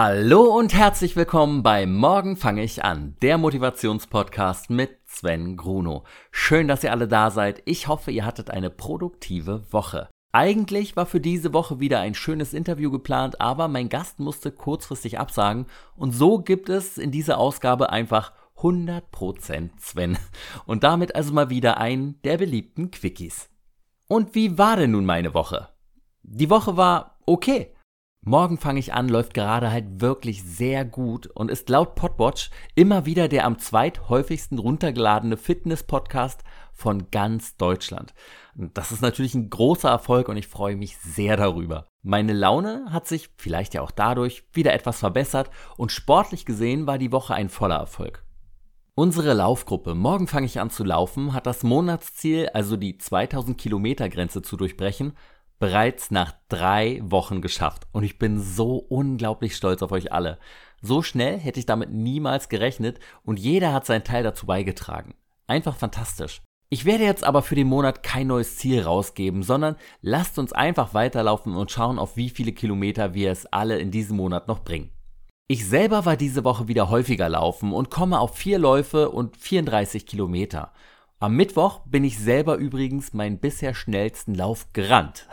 Hallo und herzlich willkommen bei Morgen fange ich an, der Motivationspodcast mit Sven Gruno. Schön, dass ihr alle da seid. Ich hoffe, ihr hattet eine produktive Woche. Eigentlich war für diese Woche wieder ein schönes Interview geplant, aber mein Gast musste kurzfristig absagen und so gibt es in dieser Ausgabe einfach 100% Sven. Und damit also mal wieder einen der beliebten Quickies. Und wie war denn nun meine Woche? Die Woche war okay. Morgen fange ich an läuft gerade halt wirklich sehr gut und ist laut Podwatch immer wieder der am zweithäufigsten runtergeladene Fitness-Podcast von ganz Deutschland. Das ist natürlich ein großer Erfolg und ich freue mich sehr darüber. Meine Laune hat sich, vielleicht ja auch dadurch, wieder etwas verbessert und sportlich gesehen war die Woche ein voller Erfolg. Unsere Laufgruppe Morgen fange ich an zu laufen hat das Monatsziel, also die 2000 Kilometer Grenze zu durchbrechen, bereits nach drei Wochen geschafft. Und ich bin so unglaublich stolz auf euch alle. So schnell hätte ich damit niemals gerechnet und jeder hat seinen Teil dazu beigetragen. Einfach fantastisch. Ich werde jetzt aber für den Monat kein neues Ziel rausgeben, sondern lasst uns einfach weiterlaufen und schauen, auf wie viele Kilometer wir es alle in diesem Monat noch bringen. Ich selber war diese Woche wieder häufiger laufen und komme auf vier Läufe und 34 Kilometer. Am Mittwoch bin ich selber übrigens meinen bisher schnellsten Lauf gerannt.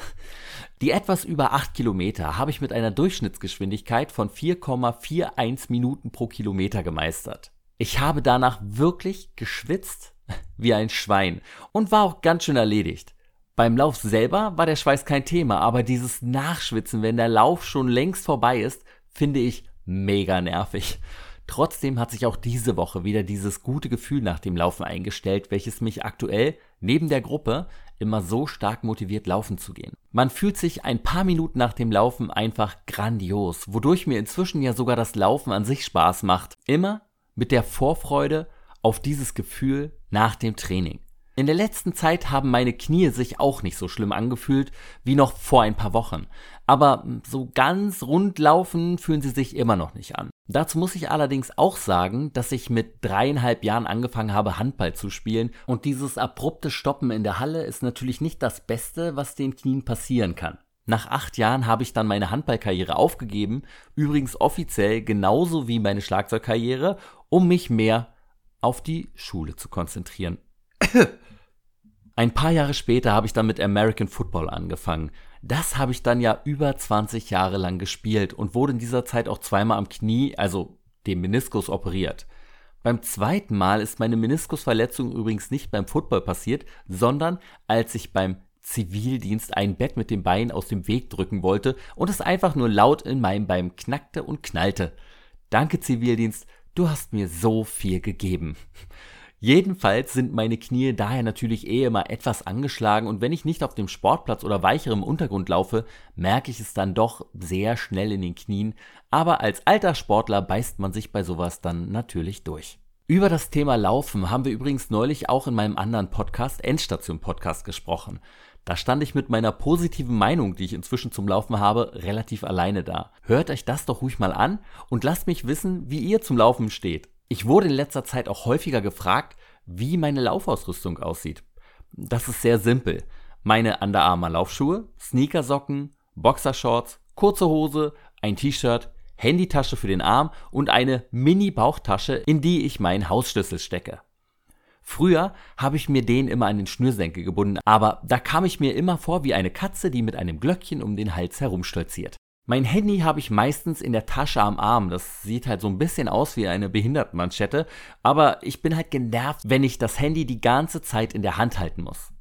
Die etwas über 8 Kilometer habe ich mit einer Durchschnittsgeschwindigkeit von 4,41 Minuten pro Kilometer gemeistert. Ich habe danach wirklich geschwitzt wie ein Schwein und war auch ganz schön erledigt. Beim Lauf selber war der Schweiß kein Thema, aber dieses Nachschwitzen, wenn der Lauf schon längst vorbei ist, finde ich mega nervig. Trotzdem hat sich auch diese Woche wieder dieses gute Gefühl nach dem Laufen eingestellt, welches mich aktuell neben der Gruppe immer so stark motiviert, laufen zu gehen. Man fühlt sich ein paar Minuten nach dem Laufen einfach grandios, wodurch mir inzwischen ja sogar das Laufen an sich Spaß macht. Immer mit der Vorfreude auf dieses Gefühl nach dem Training. In der letzten Zeit haben meine Knie sich auch nicht so schlimm angefühlt wie noch vor ein paar Wochen. Aber so ganz rund laufen fühlen sie sich immer noch nicht an. Dazu muss ich allerdings auch sagen, dass ich mit dreieinhalb Jahren angefangen habe, Handball zu spielen und dieses abrupte Stoppen in der Halle ist natürlich nicht das Beste, was den Knien passieren kann. Nach acht Jahren habe ich dann meine Handballkarriere aufgegeben, übrigens offiziell genauso wie meine Schlagzeugkarriere, um mich mehr auf die Schule zu konzentrieren. Ein paar Jahre später habe ich dann mit American Football angefangen. Das habe ich dann ja über 20 Jahre lang gespielt und wurde in dieser Zeit auch zweimal am Knie, also dem Meniskus, operiert. Beim zweiten Mal ist meine Meniskusverletzung übrigens nicht beim Football passiert, sondern als ich beim Zivildienst ein Bett mit dem Bein aus dem Weg drücken wollte und es einfach nur laut in meinem Bein knackte und knallte. Danke Zivildienst, du hast mir so viel gegeben. Jedenfalls sind meine Knie daher natürlich eh immer etwas angeschlagen und wenn ich nicht auf dem Sportplatz oder weicherem Untergrund laufe, merke ich es dann doch sehr schnell in den Knien, aber als alter Sportler beißt man sich bei sowas dann natürlich durch. Über das Thema Laufen haben wir übrigens neulich auch in meinem anderen Podcast, Endstation Podcast, gesprochen. Da stand ich mit meiner positiven Meinung, die ich inzwischen zum Laufen habe, relativ alleine da. Hört euch das doch ruhig mal an und lasst mich wissen, wie ihr zum Laufen steht. Ich wurde in letzter Zeit auch häufiger gefragt, wie meine Laufausrüstung aussieht. Das ist sehr simpel. Meine Under Armour Laufschuhe, Sneakersocken, Boxershorts, kurze Hose, ein T-Shirt, Handytasche für den Arm und eine Mini-Bauchtasche, in die ich meinen Hausschlüssel stecke. Früher habe ich mir den immer an den Schnürsenkel gebunden, aber da kam ich mir immer vor wie eine Katze, die mit einem Glöckchen um den Hals herumstolziert. Mein Handy habe ich meistens in der Tasche am Arm. Das sieht halt so ein bisschen aus wie eine Behindertenmanschette. Aber ich bin halt genervt, wenn ich das Handy die ganze Zeit in der Hand halten muss.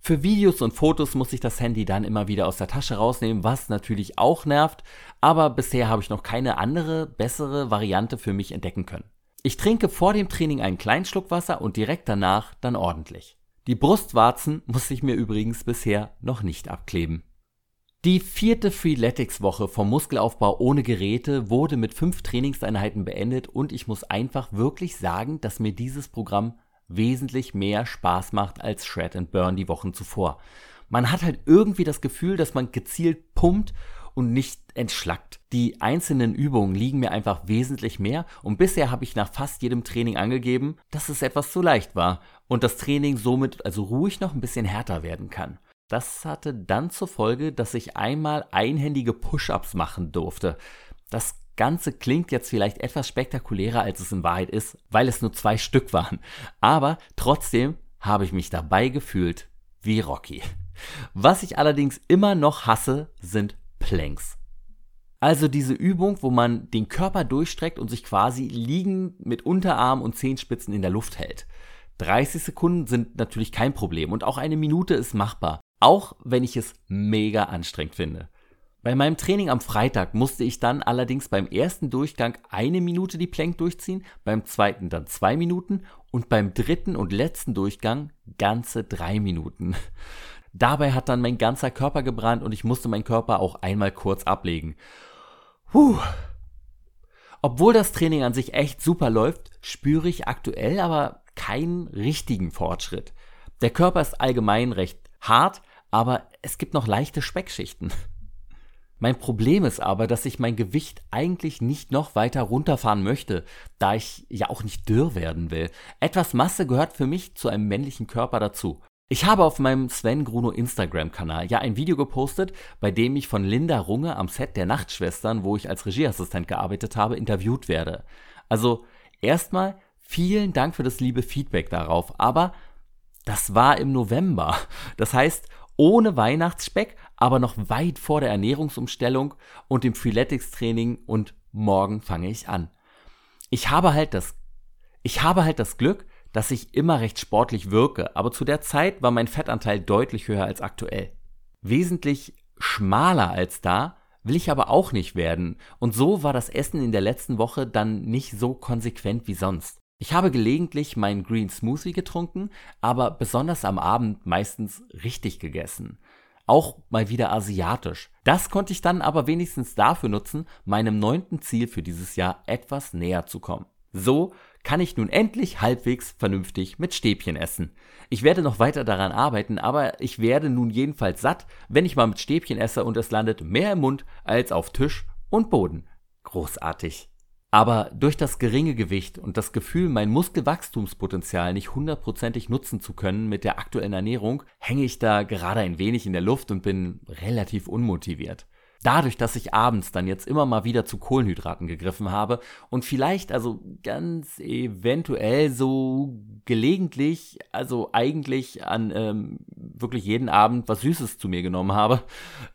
Für Videos und Fotos muss ich das Handy dann immer wieder aus der Tasche rausnehmen, was natürlich auch nervt. Aber bisher habe ich noch keine andere, bessere Variante für mich entdecken können. Ich trinke vor dem Training einen kleinen Schluck Wasser und direkt danach dann ordentlich. Die Brustwarzen muss ich mir übrigens bisher noch nicht abkleben. Die vierte Freeletics-Woche vom Muskelaufbau ohne Geräte wurde mit fünf Trainingseinheiten beendet und ich muss einfach wirklich sagen, dass mir dieses Programm wesentlich mehr Spaß macht als Shred and Burn die Wochen zuvor. Man hat halt irgendwie das Gefühl, dass man gezielt pumpt und nicht entschlackt. Die einzelnen Übungen liegen mir einfach wesentlich mehr und bisher habe ich nach fast jedem Training angegeben, dass es etwas zu leicht war und das Training somit also ruhig noch ein bisschen härter werden kann. Das hatte dann zur Folge, dass ich einmal einhändige Push-ups machen durfte. Das Ganze klingt jetzt vielleicht etwas spektakulärer, als es in Wahrheit ist, weil es nur zwei Stück waren. Aber trotzdem habe ich mich dabei gefühlt wie Rocky. Was ich allerdings immer noch hasse, sind Planks. Also diese Übung, wo man den Körper durchstreckt und sich quasi liegend mit Unterarm und Zehenspitzen in der Luft hält. 30 Sekunden sind natürlich kein Problem und auch eine Minute ist machbar, auch wenn ich es mega anstrengend finde. Bei meinem Training am Freitag musste ich dann allerdings beim ersten Durchgang eine Minute die Plank durchziehen, beim zweiten dann zwei Minuten und beim dritten und letzten Durchgang ganze drei Minuten. Dabei hat dann mein ganzer Körper gebrannt und ich musste meinen Körper auch einmal kurz ablegen. Puh. Obwohl das Training an sich echt super läuft, spüre ich aktuell aber keinen richtigen Fortschritt. Der Körper ist allgemein recht hart, aber es gibt noch leichte Speckschichten. Mein Problem ist aber, dass ich mein Gewicht eigentlich nicht noch weiter runterfahren möchte, da ich ja auch nicht dürr werden will. Etwas Masse gehört für mich zu einem männlichen Körper dazu. Ich habe auf meinem Sven Gruno Instagram-Kanal ja ein Video gepostet, bei dem ich von Linda Runge am Set der Nachtschwestern, wo ich als Regieassistent gearbeitet habe, interviewt werde. Also erstmal vielen Dank für das liebe Feedback darauf, aber das war im November. Das heißt, ohne Weihnachtsspeck, aber noch weit vor der Ernährungsumstellung und dem Freeletics-Training und morgen fange ich an. Ich habe halt das, ich habe halt das Glück, dass ich immer recht sportlich wirke, aber zu der Zeit war mein Fettanteil deutlich höher als aktuell. Wesentlich schmaler als da will ich aber auch nicht werden, und so war das Essen in der letzten Woche dann nicht so konsequent wie sonst. Ich habe gelegentlich meinen Green Smoothie getrunken, aber besonders am Abend meistens richtig gegessen. Auch mal wieder asiatisch. Das konnte ich dann aber wenigstens dafür nutzen, meinem neunten Ziel für dieses Jahr etwas näher zu kommen. So kann ich nun endlich halbwegs vernünftig mit Stäbchen essen. Ich werde noch weiter daran arbeiten, aber ich werde nun jedenfalls satt, wenn ich mal mit Stäbchen esse und es landet mehr im Mund als auf Tisch und Boden. Großartig. Aber durch das geringe Gewicht und das Gefühl, mein Muskelwachstumspotenzial nicht hundertprozentig nutzen zu können mit der aktuellen Ernährung, hänge ich da gerade ein wenig in der Luft und bin relativ unmotiviert. Dadurch, dass ich abends dann jetzt immer mal wieder zu Kohlenhydraten gegriffen habe und vielleicht also ganz eventuell so gelegentlich, also eigentlich an ähm, wirklich jeden Abend was Süßes zu mir genommen habe,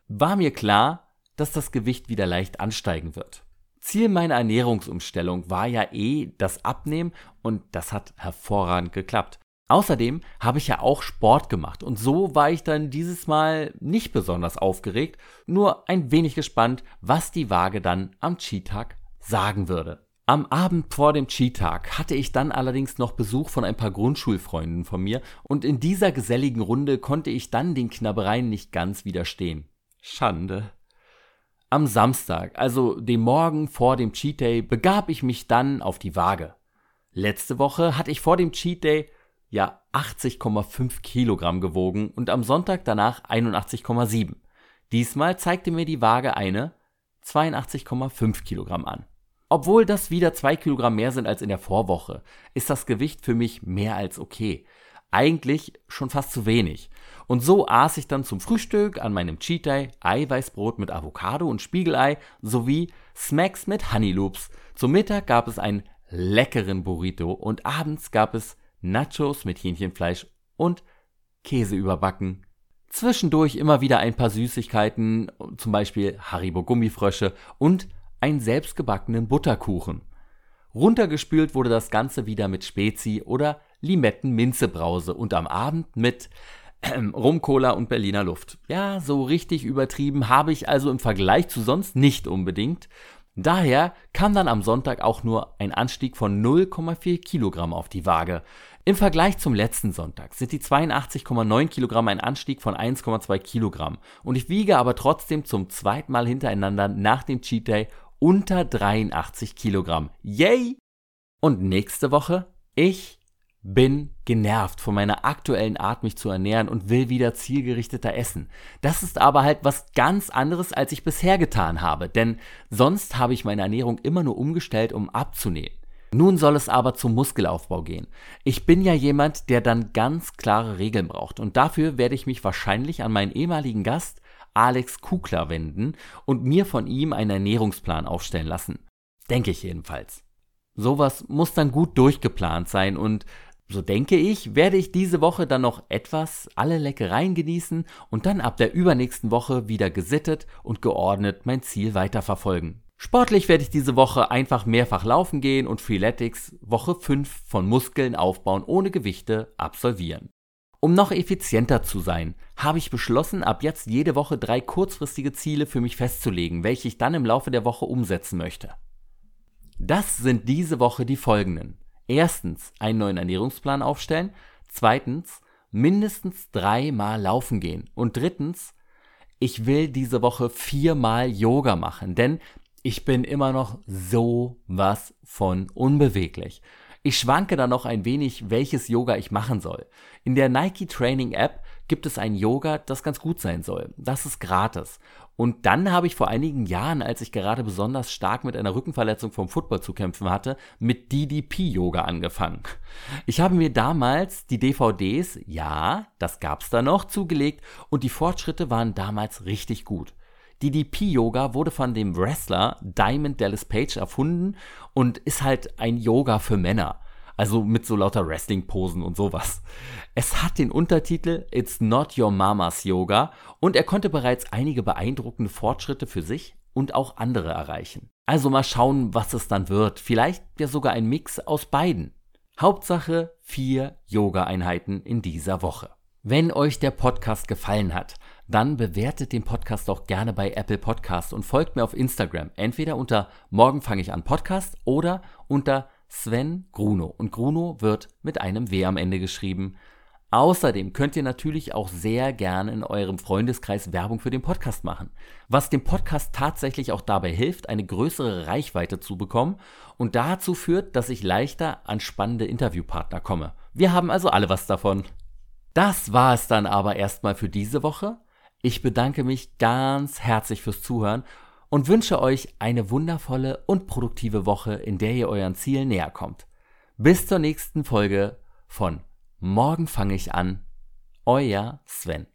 war mir klar, dass das Gewicht wieder leicht ansteigen wird. Ziel meiner Ernährungsumstellung war ja eh das Abnehmen und das hat hervorragend geklappt. Außerdem habe ich ja auch Sport gemacht und so war ich dann dieses Mal nicht besonders aufgeregt, nur ein wenig gespannt, was die Waage dann am Cheat-Tag sagen würde. Am Abend vor dem Cheat-Tag hatte ich dann allerdings noch Besuch von ein paar Grundschulfreunden von mir und in dieser geselligen Runde konnte ich dann den Knabbereien nicht ganz widerstehen. Schande. Am Samstag, also dem Morgen vor dem Cheat Day, begab ich mich dann auf die Waage. Letzte Woche hatte ich vor dem Cheat Day ja 80,5 Kilogramm gewogen und am Sonntag danach 81,7. Diesmal zeigte mir die Waage eine 82,5 Kilogramm an. Obwohl das wieder 2 Kilogramm mehr sind als in der Vorwoche, ist das Gewicht für mich mehr als okay. Eigentlich schon fast zu wenig. Und so aß ich dann zum Frühstück an meinem Cheat Day Eiweißbrot mit Avocado und Spiegelei sowie Smacks mit Honey Loops. Zum Mittag gab es einen leckeren Burrito und abends gab es Nachos mit Hähnchenfleisch und Käse überbacken. Zwischendurch immer wieder ein paar Süßigkeiten, zum Beispiel Haribo Gummifrösche und einen selbstgebackenen Butterkuchen. Runtergespült wurde das Ganze wieder mit Spezi oder Limetten-Minzebrause und am Abend mit äh, Rum-Cola und Berliner Luft. Ja, so richtig übertrieben habe ich also im Vergleich zu sonst nicht unbedingt. Daher kam dann am Sonntag auch nur ein Anstieg von 0,4 Kilogramm auf die Waage. Im Vergleich zum letzten Sonntag sind die 82,9 Kilogramm ein Anstieg von 1,2 Kilogramm. Und ich wiege aber trotzdem zum zweiten Mal hintereinander nach dem Cheat Day unter 83 Kilogramm. Yay! Und nächste Woche? Ich bin genervt von meiner aktuellen Art, mich zu ernähren und will wieder zielgerichteter essen. Das ist aber halt was ganz anderes, als ich bisher getan habe, denn sonst habe ich meine Ernährung immer nur umgestellt, um abzunehmen. Nun soll es aber zum Muskelaufbau gehen. Ich bin ja jemand, der dann ganz klare Regeln braucht und dafür werde ich mich wahrscheinlich an meinen ehemaligen Gast Alex Kukler wenden und mir von ihm einen Ernährungsplan aufstellen lassen. Denke ich jedenfalls. Sowas muss dann gut durchgeplant sein und so denke ich, werde ich diese Woche dann noch etwas alle Leckereien genießen und dann ab der übernächsten Woche wieder gesittet und geordnet mein Ziel weiterverfolgen. Sportlich werde ich diese Woche einfach mehrfach laufen gehen und Freeletics Woche 5 von Muskeln aufbauen ohne Gewichte absolvieren. Um noch effizienter zu sein, habe ich beschlossen, ab jetzt jede Woche drei kurzfristige Ziele für mich festzulegen, welche ich dann im Laufe der Woche umsetzen möchte. Das sind diese Woche die folgenden. Erstens, einen neuen Ernährungsplan aufstellen. Zweitens, mindestens dreimal laufen gehen. Und drittens, ich will diese Woche viermal Yoga machen, denn ich bin immer noch so was von unbeweglich. Ich schwanke da noch ein wenig, welches Yoga ich machen soll. In der Nike Training App gibt es ein Yoga, das ganz gut sein soll. Das ist gratis. Und dann habe ich vor einigen Jahren, als ich gerade besonders stark mit einer Rückenverletzung vom Football zu kämpfen hatte, mit DDP-Yoga angefangen. Ich habe mir damals die DVDs, ja, das gab's da noch, zugelegt und die Fortschritte waren damals richtig gut. DDP-Yoga wurde von dem Wrestler Diamond Dallas Page erfunden und ist halt ein Yoga für Männer. Also mit so lauter Wrestling-Posen und sowas. Es hat den Untertitel It's Not Your Mama's Yoga und er konnte bereits einige beeindruckende Fortschritte für sich und auch andere erreichen. Also mal schauen, was es dann wird. Vielleicht ja sogar ein Mix aus beiden. Hauptsache vier Yoga-Einheiten in dieser Woche. Wenn euch der Podcast gefallen hat, dann bewertet den Podcast doch gerne bei Apple Podcast und folgt mir auf Instagram. Entweder unter Morgen fange ich an Podcast oder unter Sven Gruno. Und Gruno wird mit einem W am Ende geschrieben. Außerdem könnt ihr natürlich auch sehr gerne in eurem Freundeskreis Werbung für den Podcast machen, was dem Podcast tatsächlich auch dabei hilft, eine größere Reichweite zu bekommen und dazu führt, dass ich leichter an spannende Interviewpartner komme. Wir haben also alle was davon. Das war es dann aber erstmal für diese Woche. Ich bedanke mich ganz herzlich fürs Zuhören und wünsche euch eine wundervolle und produktive Woche, in der ihr euren Zielen näher kommt. Bis zur nächsten Folge von Morgen fange ich an. Euer Sven.